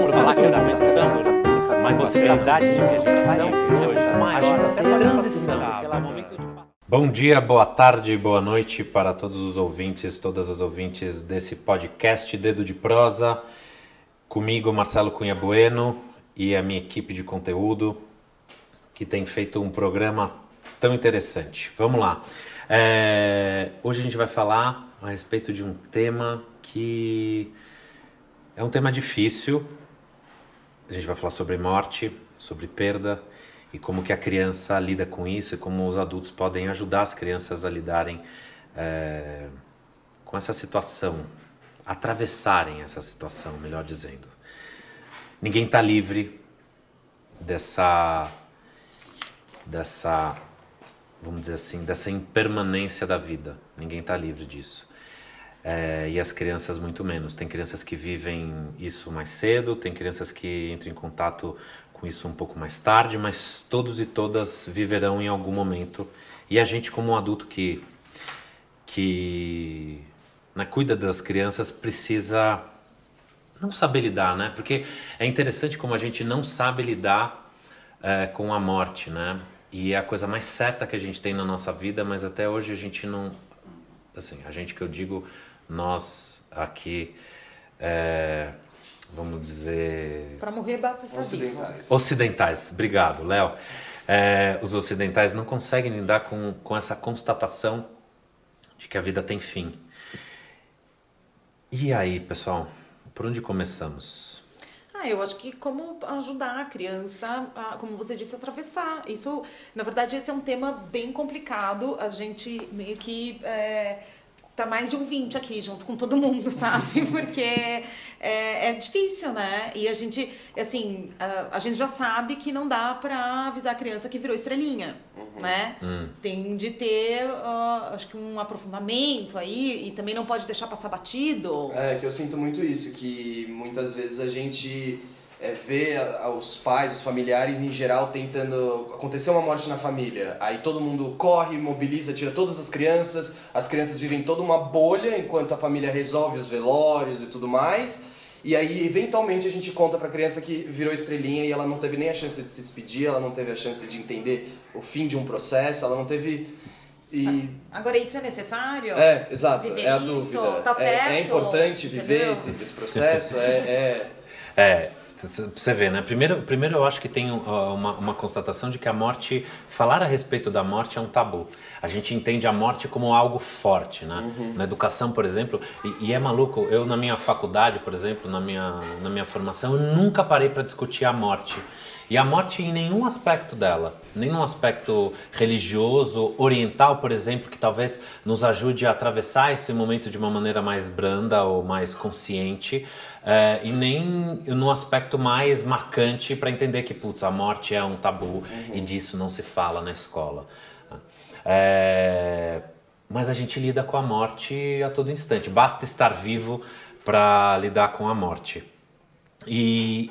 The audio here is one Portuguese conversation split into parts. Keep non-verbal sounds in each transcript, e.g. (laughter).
vamos falar que era pensando, mas possibilidade de gestação é muito maior, até transição. Bom dia, boa tarde, boa noite para todos os ouvintes, todas as ouvintes desse podcast Dedo de Prosa. Comigo, Marcelo Cunha Bueno e a minha equipe de conteúdo, que tem feito um programa tão interessante. Vamos lá. É, hoje a gente vai falar a respeito de um tema que é um tema difícil. A gente vai falar sobre morte, sobre perda e como que a criança lida com isso e como os adultos podem ajudar as crianças a lidarem é, com essa situação, atravessarem essa situação, melhor dizendo. Ninguém está livre dessa dessa vamos dizer assim dessa impermanência da vida. Ninguém está livre disso. É, e as crianças muito menos. Tem crianças que vivem isso mais cedo, tem crianças que entram em contato com isso um pouco mais tarde, mas todos e todas viverão em algum momento. E a gente, como um adulto que, que né, cuida das crianças, precisa não saber lidar, né? Porque é interessante como a gente não sabe lidar é, com a morte, né? E é a coisa mais certa que a gente tem na nossa vida, mas até hoje a gente não. Assim, a gente que eu digo, nós aqui. É, vamos dizer. Para morrer basta estar ocidentais. vivo. Ocidentais, obrigado, Léo. É, os ocidentais não conseguem lidar com, com essa constatação de que a vida tem fim. E aí, pessoal, por onde começamos? Ah, eu acho que como ajudar a criança, a, como você disse, a atravessar. Isso, na verdade, esse é um tema bem complicado. A gente meio que é, tá mais de um 20 aqui, junto com todo mundo, (laughs) sabe? Porque é, é difícil, né? E a gente, assim, a, a, gente já sabe que não dá pra avisar a criança que virou estrelinha, uhum. né? Uhum. Tem de ter, uh, acho que um aprofundamento aí, e também não pode deixar passar batido. É, que eu sinto muito isso, que muitas vezes a gente é, ver os pais, os familiares em geral tentando acontecer uma morte na família. Aí todo mundo corre, mobiliza, tira todas as crianças, as crianças vivem toda uma bolha enquanto a família resolve os velórios e tudo mais. E aí, eventualmente, a gente conta pra criança que virou estrelinha e ela não teve nem a chance de se despedir, ela não teve a chance de entender o fim de um processo, ela não teve. E... Agora, isso é necessário? É, exato. Viver é a isso? dúvida. Tá certo? É, é importante viver esse, esse, processo? é, é... é você vê, né? Primeiro, primeiro eu acho que tem uma, uma constatação de que a morte, falar a respeito da morte é um tabu. A gente entende a morte como algo forte, né? Uhum. Na educação, por exemplo, e, e, é maluco, eu na minha faculdade, por exemplo, na minha, na minha formação, eu nunca parei para discutir a morte. E a morte em nenhum aspecto dela, no aspecto religioso, oriental, por exemplo, que talvez nos ajude a atravessar esse momento de uma maneira mais branda ou mais consciente, é, e nem no aspecto mais marcante para entender que, putz, a morte é um tabu uhum. e disso não se fala na escola. É, mas a gente lida com a morte a todo instante, basta estar vivo para lidar com a morte. E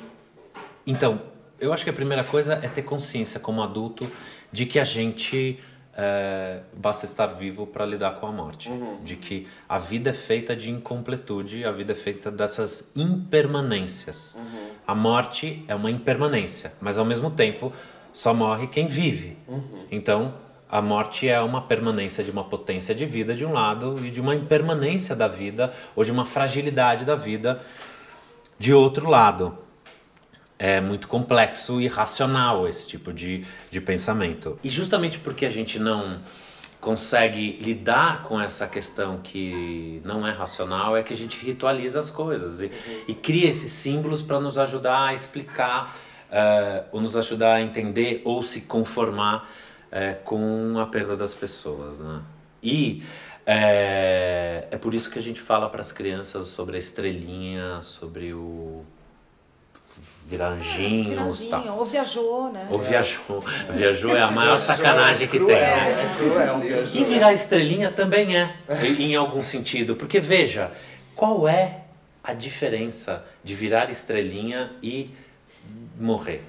então, eu acho que a primeira coisa é ter consciência como adulto de que a gente é, basta estar vivo para lidar com a morte. Uhum. De que a vida é feita de incompletude, a vida é feita dessas impermanências. Uhum. A morte é uma impermanência, mas ao mesmo tempo só morre quem vive. Uhum. Então, a morte é uma permanência de uma potência de vida de um lado e de uma impermanência da vida ou de uma fragilidade da vida de outro lado é muito complexo e racional esse tipo de, de pensamento. E justamente porque a gente não consegue lidar com essa questão que não é racional é que a gente ritualiza as coisas e, uhum. e cria esses símbolos para nos ajudar a explicar uh, ou nos ajudar a entender ou se conformar uh, com a perda das pessoas, né? E é, é por isso que a gente fala para as crianças sobre a estrelinha, sobre o virar anjinhos. tá. Ou viajou, né? Ou viajou. Viajou é a maior sacanagem que tem. Né? É cruel, e virar estrelinha também é, em algum sentido. Porque veja, qual é a diferença de virar estrelinha e morrer?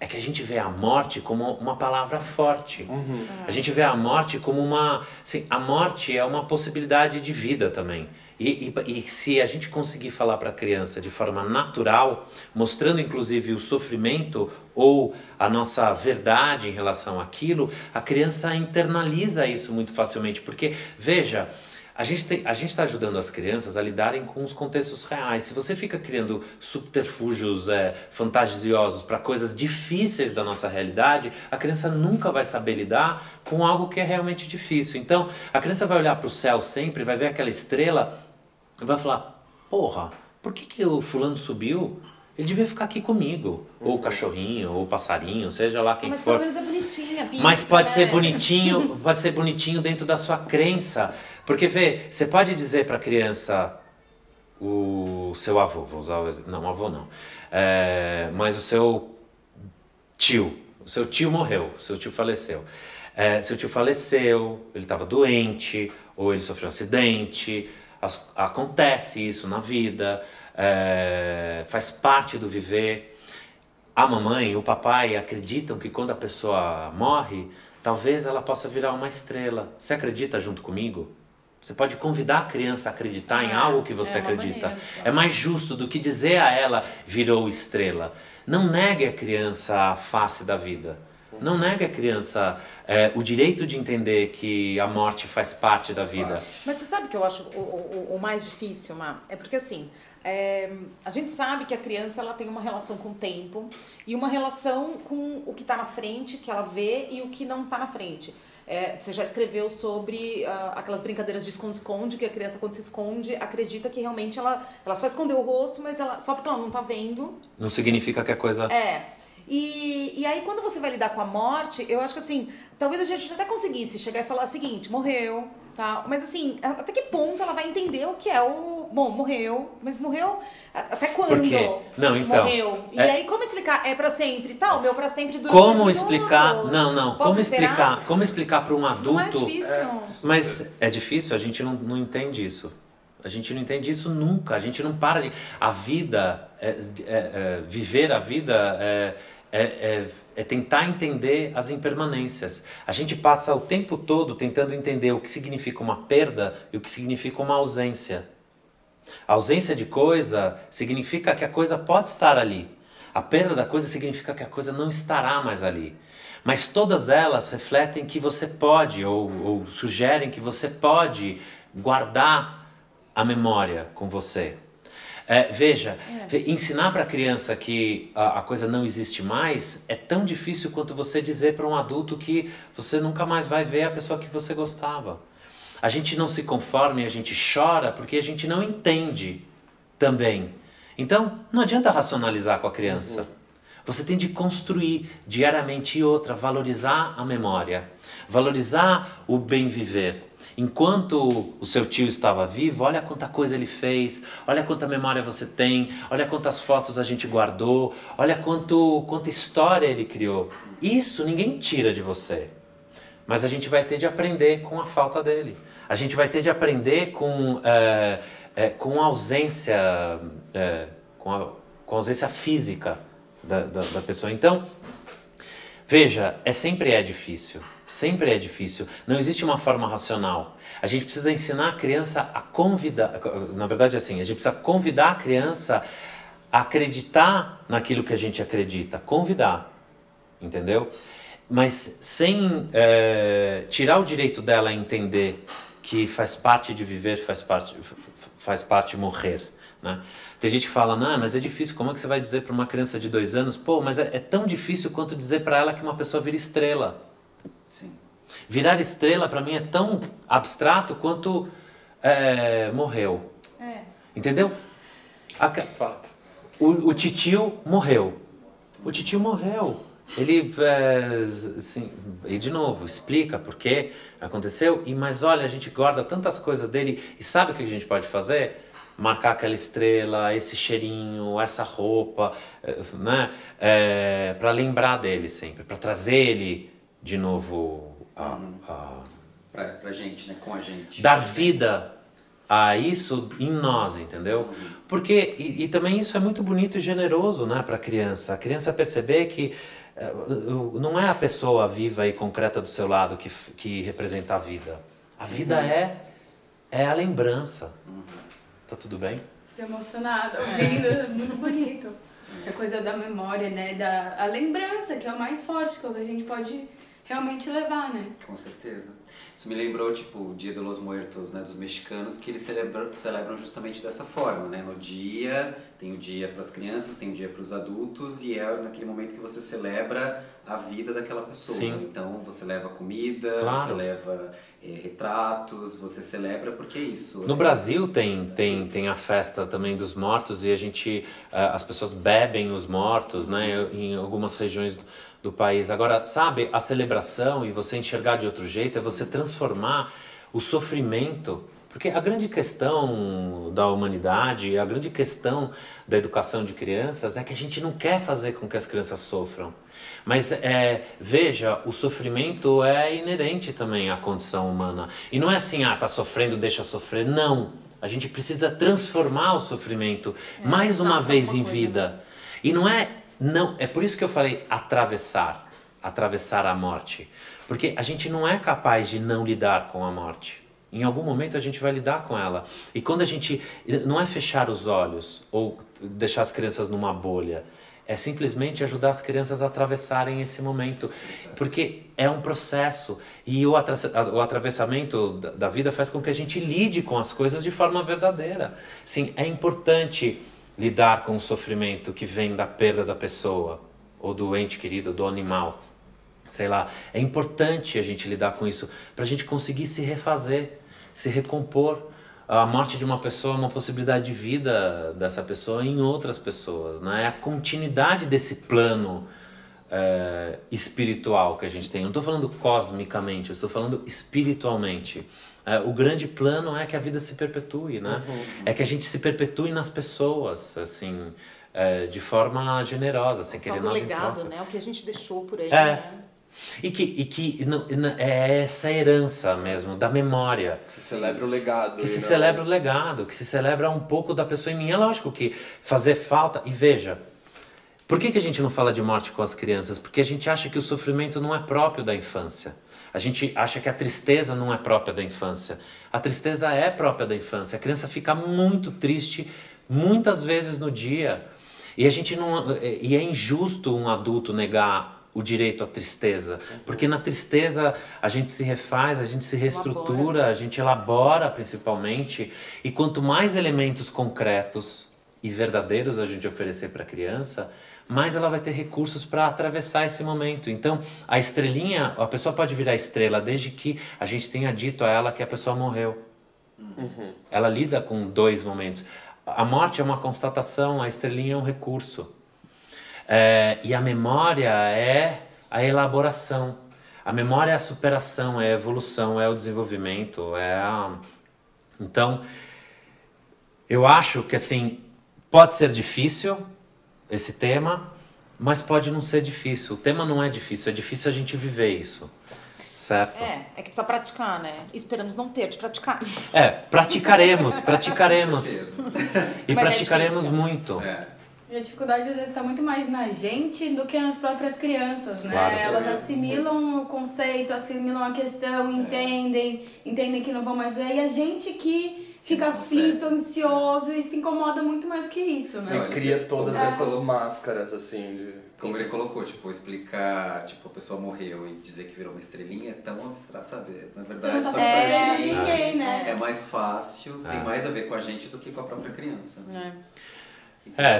É que a gente vê a morte como uma palavra forte. Uhum. A gente vê a morte como uma. Assim, a morte é uma possibilidade de vida também. E, e, e, se a gente conseguir falar para a criança de forma natural, mostrando inclusive o sofrimento ou a nossa verdade em relação àquilo, a criança internaliza isso muito facilmente. Porque, veja, a gente está ajudando as crianças a lidarem com os contextos reais. Se você fica criando subterfúgios é, fantasiosos para coisas difíceis da nossa realidade, a criança nunca vai saber lidar com algo que é realmente difícil. Então, a criança vai olhar para o céu sempre, vai ver aquela estrela vai falar: Porra, por que, que o fulano subiu? Ele devia ficar aqui comigo. Uhum. Ou o cachorrinho, ou o passarinho, seja lá quem Mas for. Mas pelo menos é bonitinha, pista, Mas pode né? ser bonitinho, pode ser bonitinho dentro da sua crença. Porque vê, você pode dizer para a criança o seu avô, vou usar o exemplo, não, avô não, é, mas o seu tio, o seu tio morreu, o seu tio faleceu. É, seu tio faleceu, ele estava doente, ou ele sofreu um acidente, as, acontece isso na vida, é, faz parte do viver. A mamãe, o papai acreditam que quando a pessoa morre, talvez ela possa virar uma estrela. Você acredita junto comigo? Você pode convidar a criança a acreditar em algo que você é acredita. Maneira, então. É mais justo do que dizer a ela virou estrela. Não negue a criança a face da vida. Não negue a criança é, o direito de entender que a morte faz parte da vida. Mas você sabe que eu acho o, o, o mais difícil, Má? É porque assim, é, a gente sabe que a criança ela tem uma relação com o tempo e uma relação com o que está na frente, que ela vê, e o que não está na frente. É, você já escreveu sobre uh, aquelas brincadeiras de esconde-esconde, que a criança, quando se esconde, acredita que realmente ela, ela só escondeu o rosto, mas ela só porque ela não tá vendo. Não significa que a coisa. É. E, e aí, quando você vai lidar com a morte, eu acho que assim, talvez a gente até conseguisse chegar e falar o seguinte: morreu, tá? Mas assim, até que ponto ela vai entender o que é o. Bom, morreu, mas morreu até quando? Não, então. Morreu. E é... aí, como explicar? É para sempre? Tá, o meu para sempre dura Como explicar? Não, não. Posso como esperar? explicar? Como explicar para um adulto? Não é difícil. É... Mas é difícil, a gente não, não entende isso. A gente não entende isso nunca. A gente não para de. A vida, é, é, é viver a vida é, é, é, tentar entender as impermanências. A gente passa o tempo todo tentando entender o que significa uma perda e o que significa uma ausência. A ausência de coisa significa que a coisa pode estar ali. A perda da coisa significa que a coisa não estará mais ali. Mas todas elas refletem que você pode, ou, ou sugerem que você pode guardar a memória com você. É, veja, é. ensinar para a criança que a, a, coisa não existe mais é tão difícil quanto você dizer para um adulto que você nunca mais vai ver a pessoa que você gostava. A gente não se conforma e a gente chora porque a gente não entende também. Então, não adianta racionalizar com a criança. Uhum. Você tem de construir diariamente outra, valorizar a memória, valorizar o bem viver. Enquanto o seu tio estava vivo, olha quanta coisa ele fez, olha quanta memória você tem, olha quantas fotos a gente guardou, olha quanto, quanta história ele criou. Isso ninguém tira de você. Mas a gente vai ter de aprender com a falta dele. A gente vai ter de aprender com, é, é, com a ausência, é, com, a, com a ausência física da, da, da pessoa. Então, veja, é sempre é difícil. Sempre é difícil. Não existe uma forma racional. A gente precisa ensinar a criança a convidar. Na verdade, é assim, a gente precisa convidar a criança a acreditar naquilo que a gente acredita. Convidar. Entendeu? Mas sem é, tirar o direito dela a entender que faz parte de viver, faz parte, faz parte morrer. Né? Tem gente que fala, não, mas é difícil, como é que você vai dizer para uma criança de dois anos? Pô, mas é, é tão difícil quanto dizer para ela que uma pessoa vira estrela. Virar estrela para mim é tão abstrato quanto é, morreu. É. Entendeu? A, Fato. O, o titio morreu. O titio morreu. Ele, é, assim, e de novo, explica por que aconteceu. E mas olha, a gente guarda tantas coisas dele e sabe o que a gente pode fazer? Marcar aquela estrela, esse cheirinho, essa roupa, é, né? É, para lembrar dele sempre, para trazer ele de novo a, a pra, pra gente, né? Com a gente. Dar vida a isso em nós, entendeu? Porque e, e também isso é muito bonito e generoso, né, para criança. A criança perceber que uh, não é a pessoa viva e concreta do seu lado que, que representa a vida. A vida uhum. é é a lembrança. Uhum. Tá tudo bem? Fiquei emocionada (laughs) ouvindo, é muito bonito. Essa coisa da memória, né? Da a lembrança, que é o mais forte, que é que a gente pode realmente levar, né? Com certeza. Isso me lembrou, tipo, o Dia de los Muertos, né, dos mexicanos, que eles celebram, celebram justamente dessa forma, né? No dia, tem o dia para as crianças, tem o dia para os adultos, e é naquele momento que você celebra a vida daquela pessoa. Sim. Então, você leva comida, Claro. você leva eh, retratos, você celebra porque é isso. No Brasil tem, tem, tem a festa também dos mortos e a gente ah, as pessoas bebem os mortos, né, em algumas regiões do, do país. Agora, sabe, a celebração e você enxergar de outro jeito é você transformar o sofrimento, porque a grande questão da humanidade, a grande questão da educação de crianças é que a gente não quer fazer com que as crianças sofram. Mas é, veja, o sofrimento é inerente também à condição humana. E não é assim, ah, tá sofrendo, deixa sofrer. Não. A gente precisa transformar o sofrimento mais uma vez uma em vida. E não é, não, é por isso que eu falei atravessar, atravessar a morte. Porque a gente não é capaz de não lidar com a morte. Em algum momento a gente vai lidar com ela. E quando a gente. Não é fechar os olhos ou deixar as crianças numa bolha. É simplesmente ajudar as crianças a atravessarem esse momento. Porque é um processo. E o, atra o atravessamento da, da vida faz com que a gente lide com as coisas de forma verdadeira. Sim, é importante lidar com o sofrimento que vem da perda da pessoa, ou do ente querido, do animal. Sei lá, é importante a gente lidar com isso para a gente conseguir se refazer, se recompor. A morte de uma pessoa é uma possibilidade de vida dessa pessoa em outras pessoas, né? É a continuidade desse plano é, espiritual que a gente tem. Não estou falando cosmicamente, estou falando espiritualmente. É, o grande plano é que a vida se perpetue, né? É que a gente se perpetue nas pessoas, assim, é, de forma generosa, sem querer nada em legado, troca. né? O que a gente deixou por aí, É. né? E que, e que não- é essa herança mesmo, da memória. Se celebra o legado. Que se não- celebra o legado, que se celebra um pouco da pessoa em mim. É lógico que fazer falta. E veja, por que, que a gente não fala de morte com as crianças? Porque a gente acha que o sofrimento não é próprio da infância. A gente acha que a tristeza não é própria da infância. A tristeza é própria da infância. A criança fica muito triste muitas vezes no dia. E a gente não e é injusto um adulto negar o direito à tristeza, porque na tristeza a gente se refaz, a gente se reestrutura, a gente elabora principalmente, e quanto mais elementos concretos e verdadeiros a gente oferecer para a criança, mais ela vai ter recursos para atravessar esse momento. Então, a estrelinha, a pessoa pode virar estrela desde que a gente tenha dito a ela que a pessoa morreu. Ela lida com dois momentos. A morte é uma constatação, a estrelinha é um recurso. É, e a memória é a elaboração. A memória é a superação, é a evolução, é o desenvolvimento, é a... Então, eu acho que assim, pode ser difícil esse tema, mas pode não ser difícil. O tema não é difícil, é difícil a gente viver isso. Certo? É, é que precisa praticar, né? Esperamos não ter de praticar. É, praticaremos, praticaremos. E Mas é praticaremos difícil. muito. É. E a dificuldade às vezes está muito mais na gente do que nas próprias crianças, né? Claro. Elas assimilam o conceito, assimilam a questão, entendem, entendem que não vão mais ver. E a gente que fica aflito, ansioso e se incomoda muito mais que isso, né? E cria todas É. essas máscaras, assim, de... Como ele colocou, tipo, explicar, tipo, a pessoa morreu e dizer que virou uma estrelinha é tão abstrato, sabe? Na verdade, não tá só pra pra gente ninguém, né? é mais fácil, tem É. mais a ver com a gente do que com a própria criança. É,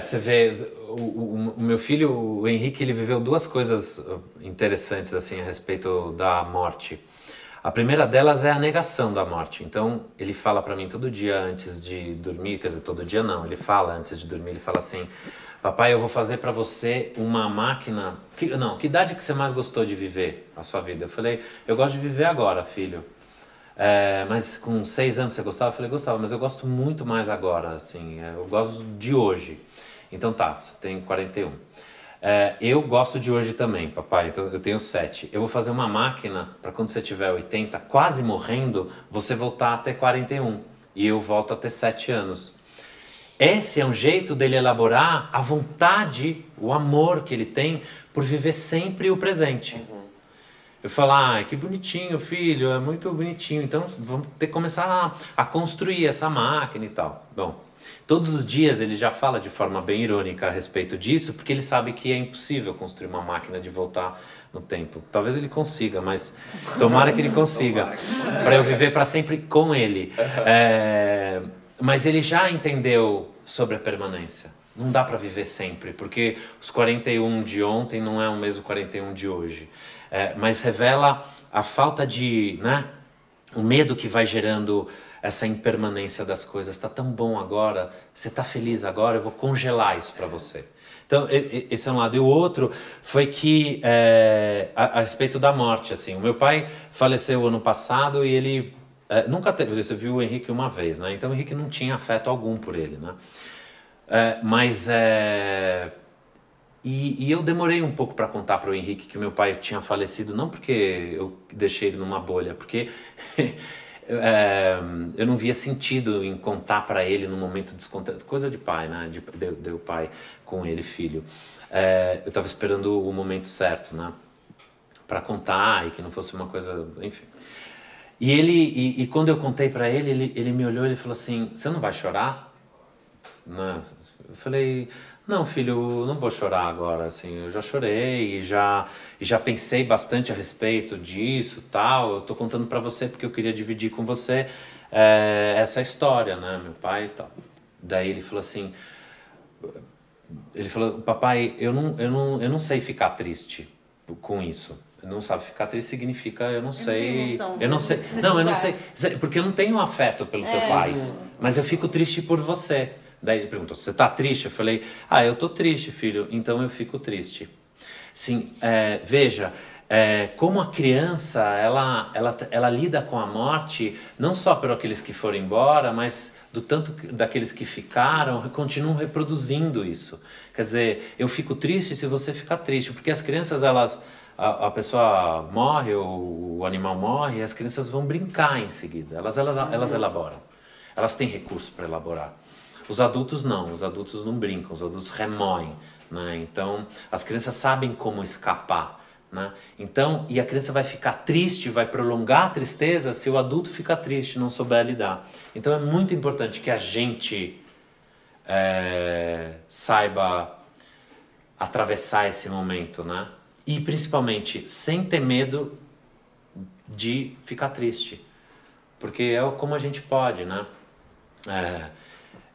você vê, o, o- o meu filho, o Henrique, ele viveu duas coisas uh, interessantes assim a respeito da morte. A primeira delas é a negação da morte. Então, ele fala pra mim todo dia antes de dormir, quer dizer, todo dia não, ele fala antes de dormir, ele fala assim: "Papai, eu vou fazer pra você uma máquina, que, não, que idade que você mais gostou de viver a sua vida?" Eu falei: "Eu gosto de viver agora, filho." É, mas com seis anos você gostava? Eu falei, gostava, mas eu gosto muito mais agora, assim, é, eu gosto de hoje. Então tá, você tem 41. É, eu gosto de hoje também, papai, então eu tenho sete. Eu vou fazer uma máquina para quando você tiver 80, quase morrendo, você voltar a ter 41. E eu volto a ter sete anos. Esse é um jeito dele elaborar a vontade, o amor que ele tem por viver sempre o presente. Eu falo, ah, que bonitinho, filho, é muito bonitinho. Então vamos ter que começar a, a construir essa máquina e tal. Bom, todos os dias ele já fala de forma bem irônica a respeito disso, porque ele sabe que é impossível construir uma máquina de voltar no tempo. Talvez ele consiga, mas tomara que ele consiga, para eu viver para sempre com ele. É, mas ele já entendeu sobre a permanência. Não dá para viver sempre, porque os 41 de ontem não é o mesmo 41 de hoje é, mas revela a falta de, né, o medo que vai gerando essa impermanência das coisas. Está tão bom agora, você está feliz agora, eu vou congelar isso para você. Então, esse é um lado. E o outro foi que, é, a, a, respeito da morte, assim, o meu pai faleceu ano passado e ele é, nunca teve, você viu o Henrique uma vez, né? Então o Henrique não tinha afeto algum por ele, né? É, mas é, e, e, eu demorei um pouco para contar para o Henrique que meu pai tinha falecido, não porque eu deixei ele numa bolha, porque (laughs) é, eu não via sentido em contar para ele no momento descontente, coisa de pai, né? De, de, de pai com ele, filho. É, eu estava esperando o momento certo, né? Para contar e que não fosse uma coisa, enfim. E ele, e, e quando eu contei para ele, ele, ele me olhou e falou assim: "Você não vai chorar?" Né? Eu falei não, filho, não vou chorar agora, assim, eu já chorei e já, já pensei bastante a respeito disso, tal. Eu tô contando para você porque eu queria dividir com você é, essa história, né, meu pai e tal. Daí ele falou assim, ele falou, papai, eu não, eu não, eu não sei ficar triste com isso. Não sabe ficar triste significa eu não eu sei, não eu não sei, não, eu não sei, porque eu não tenho afeto pelo é, teu pai, mas eu fico triste por você. Daí ele perguntou: Você está triste? Eu falei: Ah, eu estou triste, filho, então eu fico triste. Sim, é, veja, é, como a criança ela, ela, ela lida com a morte, não só por aqueles que foram embora, mas do tanto daqueles que ficaram, continuam reproduzindo isso. Quer dizer, eu fico triste se você ficar triste, porque as crianças, elas. A, a pessoa morre, ou o animal morre, e as crianças vão brincar em seguida. Elas, elas, elas elaboram. Elas têm recurso para elaborar. Os adultos não, os adultos não brincam, os adultos remoem. Né? Então, as crianças sabem como escapar. Né? Então, e a criança vai ficar triste, vai prolongar a tristeza se o adulto ficar triste, não souber lidar. Então, é muito importante que a gente é, saiba atravessar esse momento, né? E principalmente sem ter medo de ficar triste, porque é como a gente pode, né? É,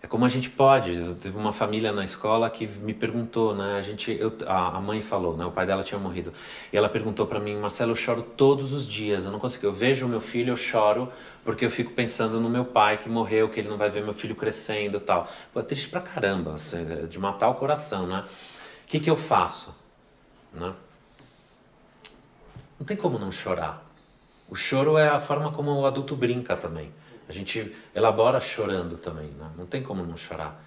é como a gente pode. Eu teve uma família na escola que me perguntou, né? A gente, eu, a, a mãe falou, né? O pai dela tinha morrido. E ela perguntou para mim, Marcelo, eu choro todos os dias. Eu não consigo. Eu vejo o meu filho, eu choro porque eu fico pensando no meu pai que morreu, que ele não vai ver meu filho crescendo, tal. Pô, é triste pra caramba, assim, é de matar o coração, né? O que que eu faço, né? Não tem como não chorar. O choro é a forma como o adulto brinca também. A gente elabora chorando também, né? não tem como não chorar.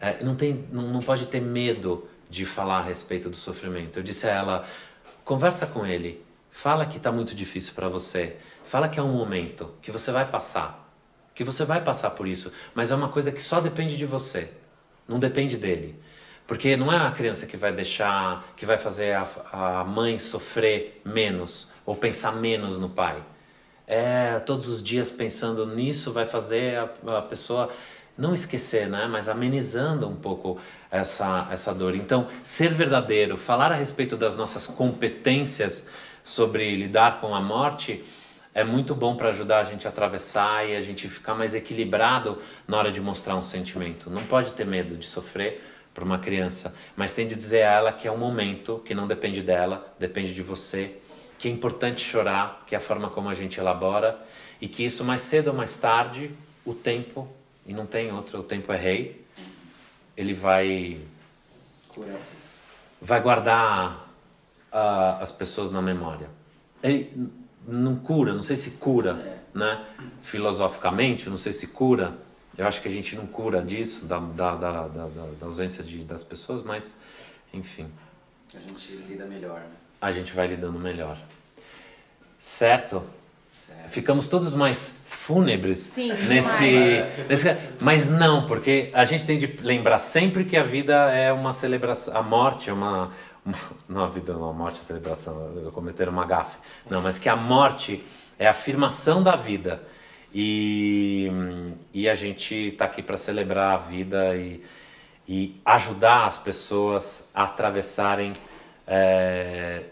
É, não, tem, não, não pode ter medo de falar a respeito do sofrimento. Eu disse a ela: conversa com ele, fala que está muito difícil para você, fala que é um momento, que você vai passar, que você vai passar por isso, mas é uma coisa que só depende de você, não depende dele. Porque não é a criança que vai deixar, que vai fazer a, a mãe sofrer menos ou pensar menos no pai é, todos os dias pensando nisso vai fazer a, a pessoa não esquecer, né? mas amenizando um pouco essa, essa dor. Então, ser verdadeiro, falar a respeito das nossas competências sobre lidar com a morte é muito bom para ajudar a gente a atravessar e a gente ficar mais equilibrado na hora de mostrar um sentimento. Não pode ter medo de sofrer para uma criança, mas tem de dizer a ela que é um momento que não depende dela, depende de você que é importante chorar, que é a forma como a gente elabora e que isso mais cedo ou mais tarde, o tempo, e não tem outro, o tempo é rei, ele vai vai guardar uh, as pessoas na memória. Ele não cura, não sei se cura, é. né? Filosoficamente, não sei se cura. Eu acho que a gente não cura disso, da, da, da, da, da ausência de, das pessoas, mas enfim. A gente lida melhor, né? A gente vai lidando melhor. Certo? ficamos todos mais fúnebres Sim, nesse, nesse. Mas não, porque a gente tem de lembrar sempre que a vida é uma celebração. A morte é uma. uma (laughs) não, a vida não, a morte é celebração, eu cometer uma gafe. Não, mas que a morte é a afirmação da vida. E, e a gente está aqui para celebrar a vida e, e ajudar as pessoas a atravessarem. É,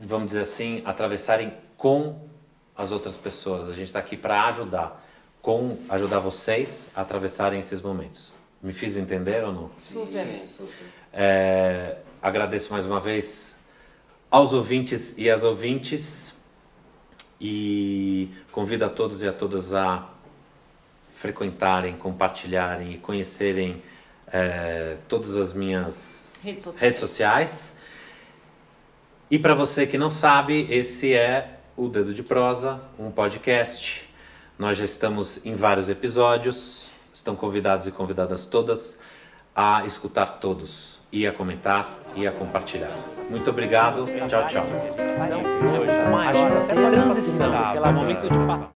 vamos dizer assim, atravessarem com as outras pessoas. A gente está aqui para ajudar, com ajudar vocês a atravessarem esses momentos. Me fiz entender ou não? Super. Sim, super. É, agradeço mais uma vez aos ouvintes e às ouvintes e convido a todos e a todas a frequentarem, compartilharem e conhecerem é, todas as minhas Redes sociais. redes sociais. E para você que não sabe, esse é o Dedo de Prosa, um podcast. Nós já estamos em vários episódios. Estão convidados e convidadas todas a escutar todos e a comentar e a compartilhar. Muito obrigado. Tchau, tchau. Hoje, uma agenda transição,